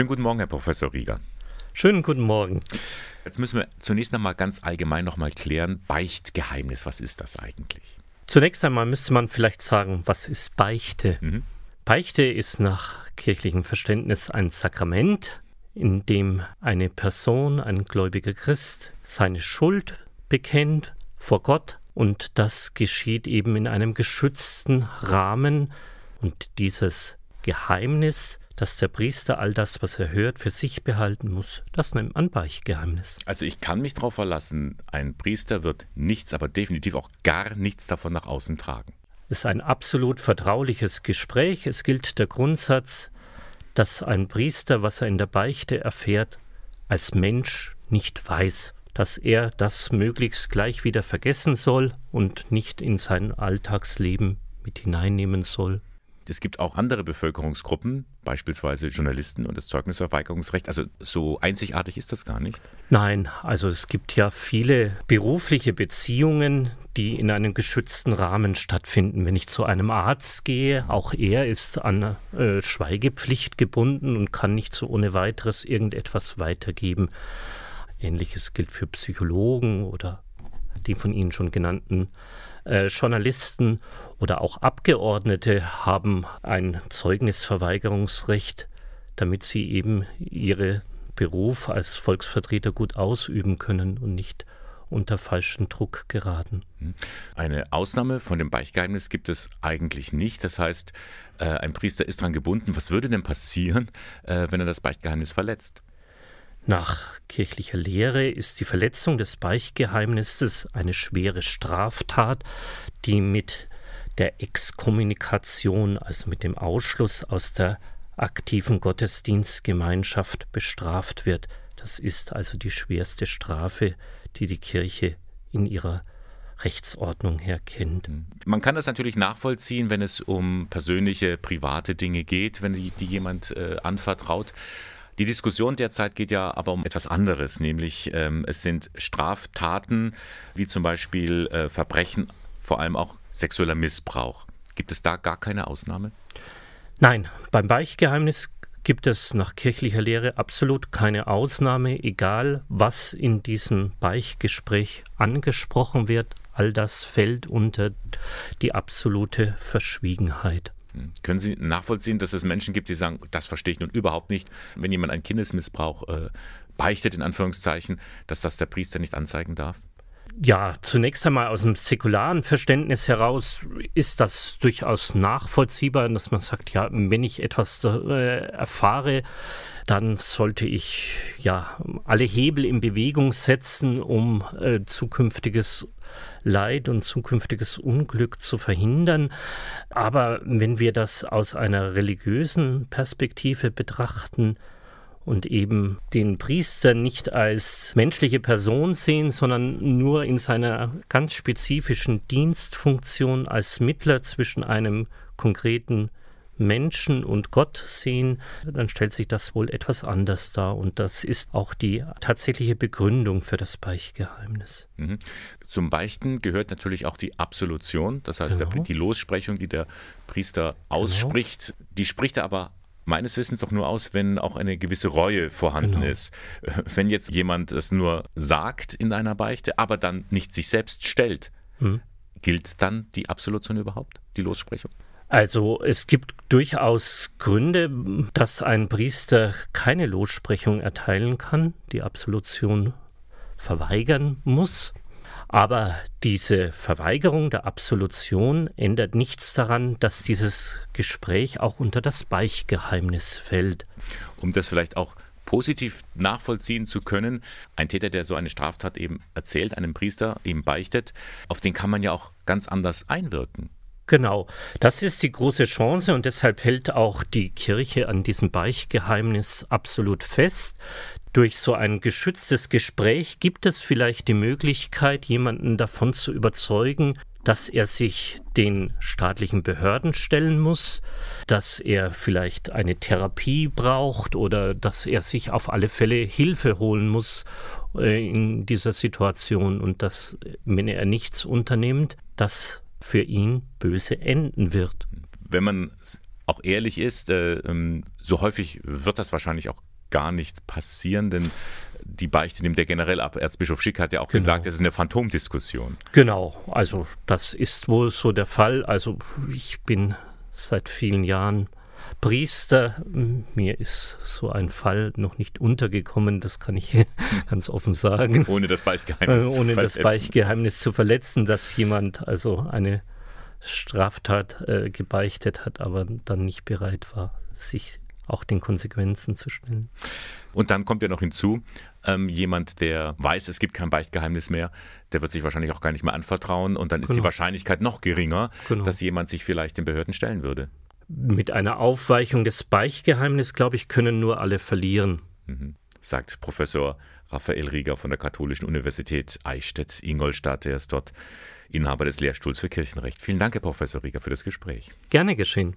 Schönen guten Morgen, Herr Professor Rieger. Schönen guten Morgen. Jetzt müssen wir zunächst einmal ganz allgemein nochmal klären, Beichtgeheimnis, was ist das eigentlich? Zunächst einmal müsste man vielleicht sagen, was ist Beichte? Mhm. Beichte ist nach kirchlichem Verständnis ein Sakrament, in dem eine Person, ein gläubiger Christ, seine Schuld bekennt vor Gott und das geschieht eben in einem geschützten Rahmen und dieses Geheimnis dass der Priester all das, was er hört, für sich behalten muss. Das nennt man Beichtgeheimnis. Also ich kann mich darauf verlassen, ein Priester wird nichts, aber definitiv auch gar nichts davon nach außen tragen. Es ist ein absolut vertrauliches Gespräch. Es gilt der Grundsatz, dass ein Priester, was er in der Beichte erfährt, als Mensch nicht weiß, dass er das möglichst gleich wieder vergessen soll und nicht in sein Alltagsleben mit hineinnehmen soll. Es gibt auch andere Bevölkerungsgruppen, beispielsweise Journalisten und das Zeugnisverweigerungsrecht. Also so einzigartig ist das gar nicht. Nein, also es gibt ja viele berufliche Beziehungen, die in einem geschützten Rahmen stattfinden. Wenn ich zu einem Arzt gehe, auch er ist an äh, Schweigepflicht gebunden und kann nicht so ohne weiteres irgendetwas weitergeben. Ähnliches gilt für Psychologen oder die von Ihnen schon genannten äh, Journalisten oder auch Abgeordnete haben ein Zeugnisverweigerungsrecht, damit sie eben ihren Beruf als Volksvertreter gut ausüben können und nicht unter falschen Druck geraten. Hm. Eine Ausnahme von dem Beichtgeheimnis gibt es eigentlich nicht. Das heißt, äh, ein Priester ist daran gebunden. Was würde denn passieren, äh, wenn er das Beichtgeheimnis verletzt? Nach kirchlicher Lehre ist die Verletzung des Beichtgeheimnisses eine schwere Straftat, die mit der Exkommunikation, also mit dem Ausschluss aus der aktiven Gottesdienstgemeinschaft bestraft wird. Das ist also die schwerste Strafe, die die Kirche in ihrer Rechtsordnung her kennt. Man kann das natürlich nachvollziehen, wenn es um persönliche, private Dinge geht, wenn die, die jemand äh, anvertraut. Die Diskussion derzeit geht ja aber um etwas anderes, nämlich ähm, es sind Straftaten wie zum Beispiel äh, Verbrechen, vor allem auch sexueller Missbrauch. Gibt es da gar keine Ausnahme? Nein, beim Beichtgeheimnis gibt es nach kirchlicher Lehre absolut keine Ausnahme, egal was in diesem Beichtgespräch angesprochen wird. All das fällt unter die absolute Verschwiegenheit. Hm. Können Sie nachvollziehen, dass es Menschen gibt, die sagen, das verstehe ich nun überhaupt nicht, wenn jemand einen Kindesmissbrauch äh, beichtet, in Anführungszeichen, dass das der Priester nicht anzeigen darf? Ja, zunächst einmal aus dem säkularen Verständnis heraus ist das durchaus nachvollziehbar, dass man sagt, ja, wenn ich etwas äh, erfahre, dann sollte ich ja alle Hebel in Bewegung setzen, um äh, zukünftiges Leid und zukünftiges Unglück zu verhindern. Aber wenn wir das aus einer religiösen Perspektive betrachten, und eben den Priester nicht als menschliche Person sehen, sondern nur in seiner ganz spezifischen Dienstfunktion als Mittler zwischen einem konkreten Menschen und Gott sehen, dann stellt sich das wohl etwas anders dar. Und das ist auch die tatsächliche Begründung für das Beichtgeheimnis. Mhm. Zum Beichten gehört natürlich auch die Absolution, das heißt genau. der, die Lossprechung, die der Priester genau. ausspricht. Genau. Die spricht er aber meines Wissens doch nur aus, wenn auch eine gewisse Reue vorhanden genau. ist. Wenn jetzt jemand es nur sagt in einer Beichte, aber dann nicht sich selbst stellt, mhm. gilt dann die Absolution überhaupt, die Lossprechung? Also es gibt durchaus Gründe, dass ein Priester keine Lossprechung erteilen kann, die Absolution verweigern muss. Aber diese Verweigerung der Absolution ändert nichts daran, dass dieses Gespräch auch unter das Beichtgeheimnis fällt. Um das vielleicht auch positiv nachvollziehen zu können, ein Täter, der so eine Straftat eben erzählt, einem Priester ihm beichtet, auf den kann man ja auch ganz anders einwirken. Genau, das ist die große Chance und deshalb hält auch die Kirche an diesem Beichtgeheimnis absolut fest. Durch so ein geschütztes Gespräch gibt es vielleicht die Möglichkeit, jemanden davon zu überzeugen, dass er sich den staatlichen Behörden stellen muss, dass er vielleicht eine Therapie braucht oder dass er sich auf alle Fälle Hilfe holen muss äh, in dieser Situation und dass, wenn er nichts unternimmt, das für ihn böse enden wird. Wenn man auch ehrlich ist. Äh, ähm, so häufig wird das wahrscheinlich auch gar nicht passieren, denn die Beichte nimmt er generell ab. Erzbischof Schick hat ja auch genau. gesagt, es ist eine Phantomdiskussion. Genau, also das ist wohl so der Fall. Also ich bin seit vielen Jahren Priester. Mir ist so ein Fall noch nicht untergekommen, das kann ich ganz offen sagen. Ohne das Beichtgeheimnis, zu Ohne das Beichtgeheimnis zu verletzen, dass jemand also eine Straftat äh, gebeichtet hat, aber dann nicht bereit war, sich auch den Konsequenzen zu stellen. Und dann kommt ja noch hinzu, ähm, jemand, der weiß, es gibt kein Beichtgeheimnis mehr, der wird sich wahrscheinlich auch gar nicht mehr anvertrauen und dann ist die genau. Wahrscheinlichkeit noch geringer, genau. dass jemand sich vielleicht den Behörden stellen würde. Mit einer Aufweichung des Beichtgeheimnisses, glaube ich, können nur alle verlieren. Mhm. Sagt Professor Raphael Rieger von der Katholischen Universität Eichstätt-Ingolstadt. Er ist dort Inhaber des Lehrstuhls für Kirchenrecht. Vielen Dank, Herr Professor Rieger, für das Gespräch. Gerne geschehen.